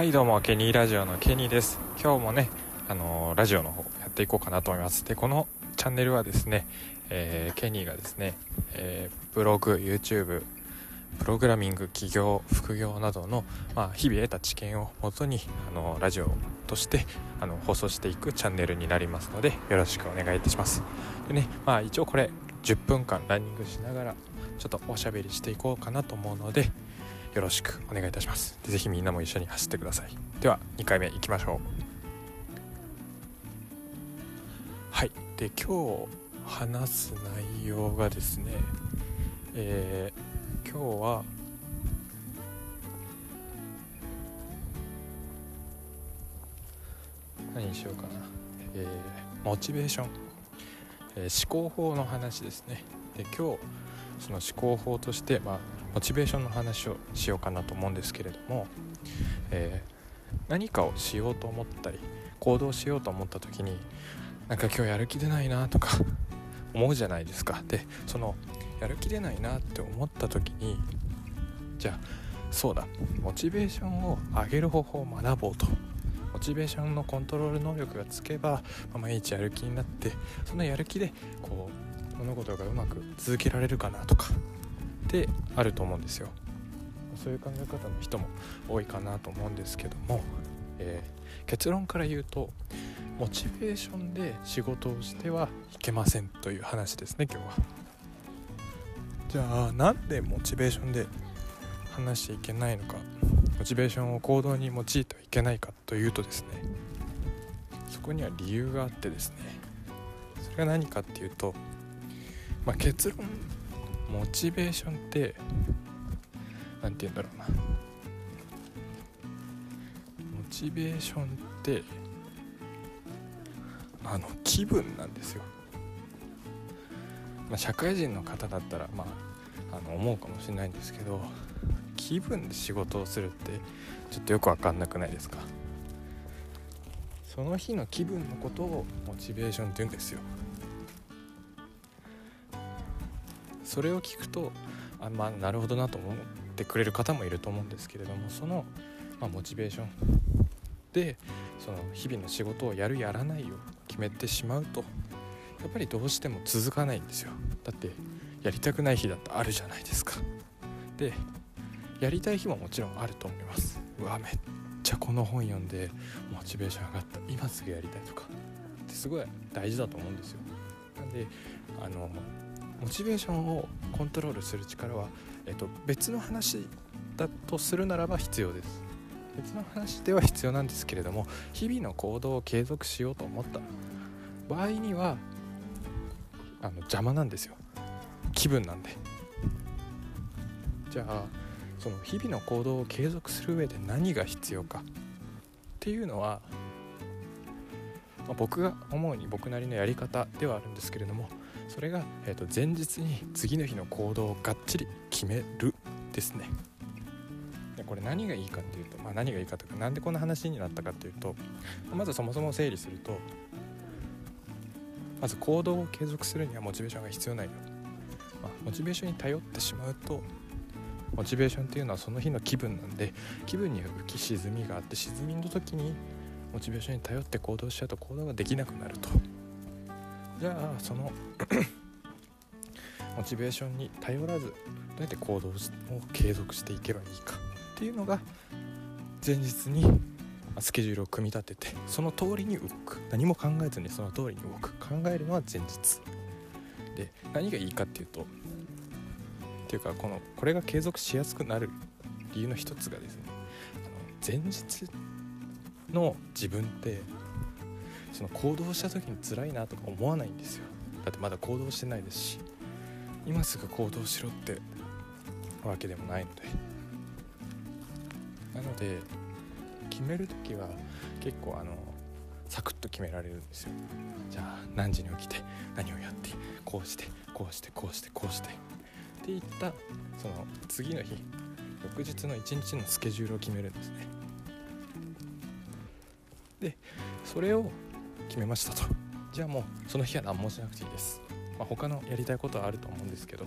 はいどうもケニーラジオのケニーです。今日もねあのー、ラジオの方やっていこうかなと思います。でこのチャンネルはですね、えー、ケニーがですね、えー、ブログ YouTube プログラミング起業副業などの、まあ、日々得た知見をもとにあのラジオとしてあの放送していくチャンネルになりますのでよろしくお願いいたします。でねまあ一応これ10分間ランニングしながらちょっとおしゃべりしていこうかなと思うのでよろしくお願いいたします。ぜひみんなも一緒に走ってください。では2回目いきましょう。はい。で今日話す内容がですねえー、今日は何にしようかな、えー、モチベーション、えー、思考法の話ですね。で今日その思考法として、まあ、モチベーションの話をしようかなと思うんですけれども、えー、何かをしようと思ったり行動しようと思った時になんか今日やる気出ないなとか 思うじゃないですか。でそのやる気出ないなって思った時にじゃあそうだ。モチベーションを上げる方法を学ぼうと。モチベーションのコントロール能力がつけば、まあ、毎日やる気になってそのやる気でこう物事がうまく続けられるかなとかってあると思うんですよ。そういう考え方の人も多いかなと思うんですけども、えー、結論から言うとモチベーションで仕事をしてはいけませんという話ですね今日は。じゃあなんでモチベーションで話しちゃいけないのかモチベーションを行動に用いてはいけないかというとですねそこには理由があってですねそれが何かっていうと、まあ、結論。モチベーションって何て言うんだろうな。モチベーションってあの気分なんですよ、まあ、社会人の方だったらまああの思うかもしれないんですけど気分で仕事をするってちょっとよく分かんなくないですか？その日の気分のことをモチベーションって言うんですよ。それを聞くとあまあなるほどなと思ってくれる方もいると思うんですけれどもその、まあ、モチベーションでその日々の仕事をやるやらないを決めてしまうとやっぱりどうしても続かないんですよ。だってやりたくない日だってあるじゃないですか。でやりたい日ももちろんあると思います。うわめっちゃこの本読んでモチベーション上がった。今すぐやりたいとか。ってすごい大事だと思うんですよ。なんであのモチベーションをコントロールする力は、えっと、別の話だとするならば必要です。別の話では必要なんですけれども日々の行動を継続しようと思った。場合にはあの邪魔なんですよ。気分なんで。じゃあその日々の行動を継続する上で何が必要か。っていうのは、まあ、僕が思うに僕なりのやり方ではあるんですけれどもそれが、えー、と前日に次の日の行動をがっちり決めるですね。でこれ何がいいかっていうと、まあ、何がいいかというか何でこんな話になったかっていうとまずそもそも整理するとまず行動を継続するにはモチベーションが必要ないよ、まあ、モチベーションに頼ってしまうとモチベーションっていうのはその日の気分なんで気分に浮き沈みがあって沈みの時にモチベーションに頼って行動しちゃうと行動ができなくなると。じゃあその モチベーションに頼らずどうやって行動を継続していけばいいかっていうのが前日にスケジュールを組み立ててその通りに動く。何も考えずにその通りに動く。考えるのは前日。で何がいいかっていうとっていうかこのこれが継続しやすくなる理由の一つがですねあの前日の自分ってその行動した時に辛いなとか思わないんですよ。だってまだ行動してないですし今すぐ行動しろってわけでもないので。なので決める時は結構あのサクッと決められるんですよ。じゃあ何時に起きて何をやってこうしてこうしてこうしてこうして。っていったその次の日翌日の一日のスケジュールを決めるんですね。でそれを決めましたと。じゃあもうその日は何もしなくていいです、まあ、他のやりたいことはあると思うんですけど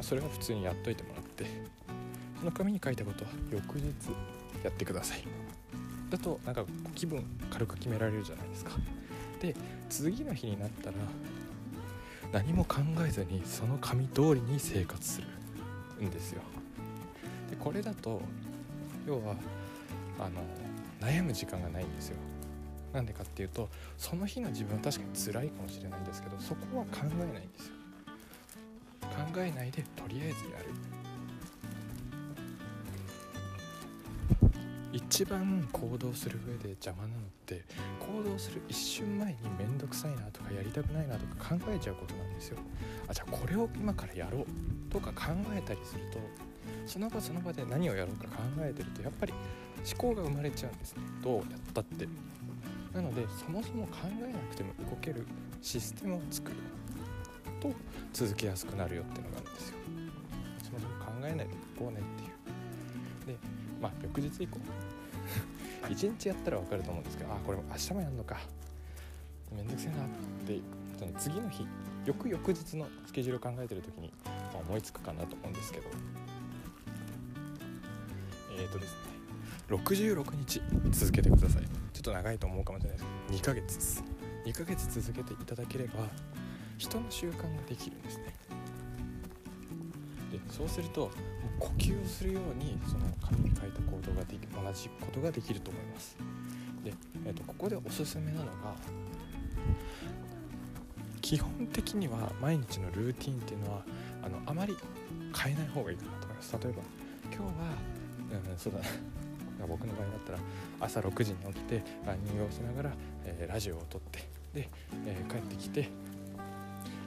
それは普通にやっといてもらってその紙に書いたことは翌日やってください。だとなんか気分軽く決められるじゃないですか。で次の日になったら何も考えずにその紙通りに生活するんですよ。でこれだと要はあの悩む時間がないんですよ。なんでかっていうとその日の自分は確かに辛いかもしれないんですけどそこは考えないんですよ。考えないでとりあえずやる。一番行動する上で邪魔なのって行動する一瞬前に面倒くさいなとかやりたくないなとか考えちゃうことなんですよ。あじゃあこれを今からやろうとか考えたりするとその場その場で何をやろうか考えてるとやっぱり思考が生まれちゃうんですね。どうやったって。なのでそもそも考えなくても動けるシステムを作ると続けやすくなるよっていうのがあるんですよ。そもそも考えないでいこうねっていう。でまあ翌日以降 1日やったら分かると思うんですけどあこれ明日もやるのか。めんどくせえなってその次の日翌々日のスケジュールを考えてる時に、まあ、思いつくかなと思うんですけど。えーとですね。66日続けてください。ちょっと長いと思うかもしれないです。けど2ヶ月です。2ヶ月続けていただければ人の習慣ができるんですね。でそうすると呼吸をするようにその紙に書いた行動ができ同じことができると思います。で、えーと、ここでおすすめなのが基本的には毎日のルーティンっていうのはあのあまり変えない方がいいかなと思います。例えば今日は、うん、そうだ僕の場合だったら朝6時に起きてランニングをしながら、えー、ラジオを撮ってで、えー、帰ってきて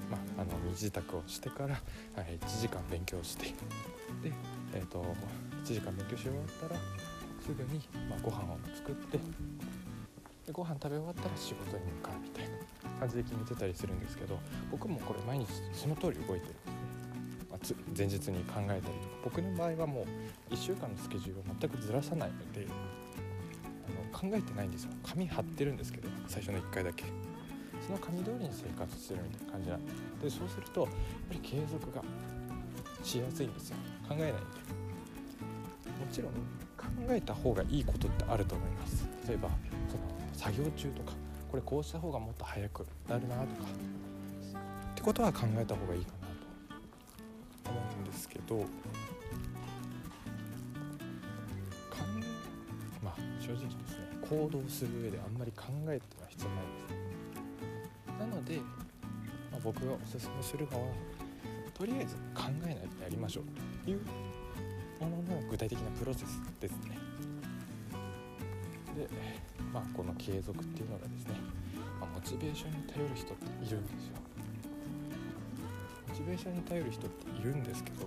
まあ、あの身支度をしてから、はい、1時間勉強してで、えーと、1時間勉強し終わったらすぐに、まあ、ご飯を作ってでご飯食べ終わったら仕事に向かうみたいな感じで決めてたりするんですけど僕もこれ毎日その通り動いてる、前日に考えたりとか僕の場合はもう1週間のスケジュールを全くずらさないのであの考えてないんですよ。紙貼ってるんですけど最初の1回だけ。その紙通りに生活してるみたいな感じなんでそうするとやっぱり継続がしやすいんですよ。考えないんでもちろん考えた方がいいことってあると思います。例えばその作業中とかこれこうした方がもっと早くなるなとか。ってことは考えた方がいいかな。ですけどまあ正直ですね行動する上であんまり考えては必要ないです。なので、まあ、僕がおすすめするのはとりあえず考えないでやりましょうというものの具体的なプロセスですね。で、まあ、この継続っていうのがですね、まあ、モチベーションに頼る人っているんですよ。チベーションに頼る人っているんですけど、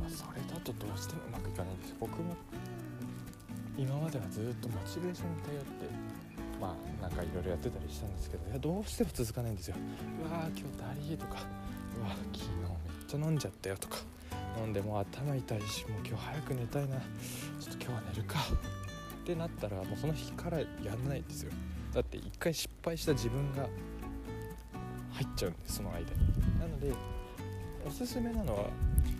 まあ、それだとどうしてもうまくいかないんですよ。僕も今まではずっとモチベーションに頼ってまあなんかいろいろやってたりしたんですけどいやどうしても続かないんですよ。うわー今日ダリーとかうわ昨日めっちゃ飲んじゃったよとか飲んでもう頭痛いしもう今日早く寝たいなちょっと今日は寝るかってなったらもうその日からやんないんですよ。だって一回失敗した自分が入っちゃうんですその間に。なのでおすすめなのは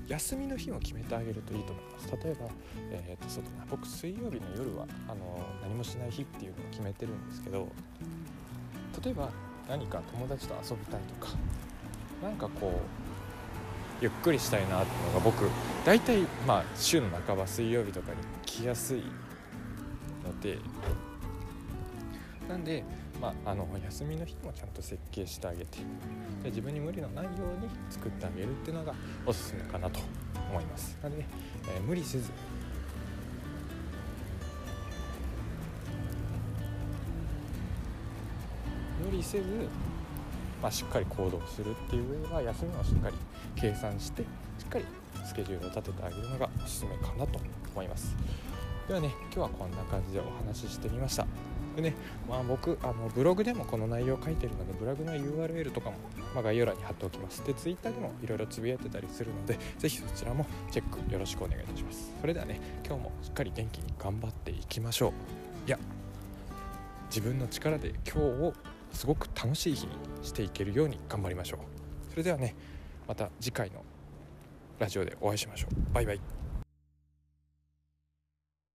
休みの日を決めてあげるといいと思います。例えば、えー、とそうだな。僕水曜日の夜はあの何もしない日っていうのを決めてるんですけど例えば何か友達と遊びたいとか何かこうゆっくりしたいなっていうのが僕大体まあ週の半ば水曜日とかに来やすいのでなんでまあ、あの休みの日もちゃんと設計してあげてで自分に無理のないように作ってあげるっていうのがおすすめかなと思います。なので、えー、無理せず。無理せず、まあ、しっかり行動するっていう上は休みをしっかり計算してしっかりスケジュールを立ててあげるのがおすすめかなと思います。ではね今日はこんな感じでお話ししてみました。ね、まあ、僕あのブログでもこの内容を書いてるのでブログの URL とかも、まあ、概要欄に貼っておきます。で Twitter でもいろいろつぶやいてたりするのでぜひそちらもチェックよろしくお願いいたします。それではね今日もしっかり元気に頑張っていきましょう。いや自分の力で今日をすごく楽しい日にしていけるように頑張りましょう。それではねまた次回のラジオでお会いしましょう。バイバイ。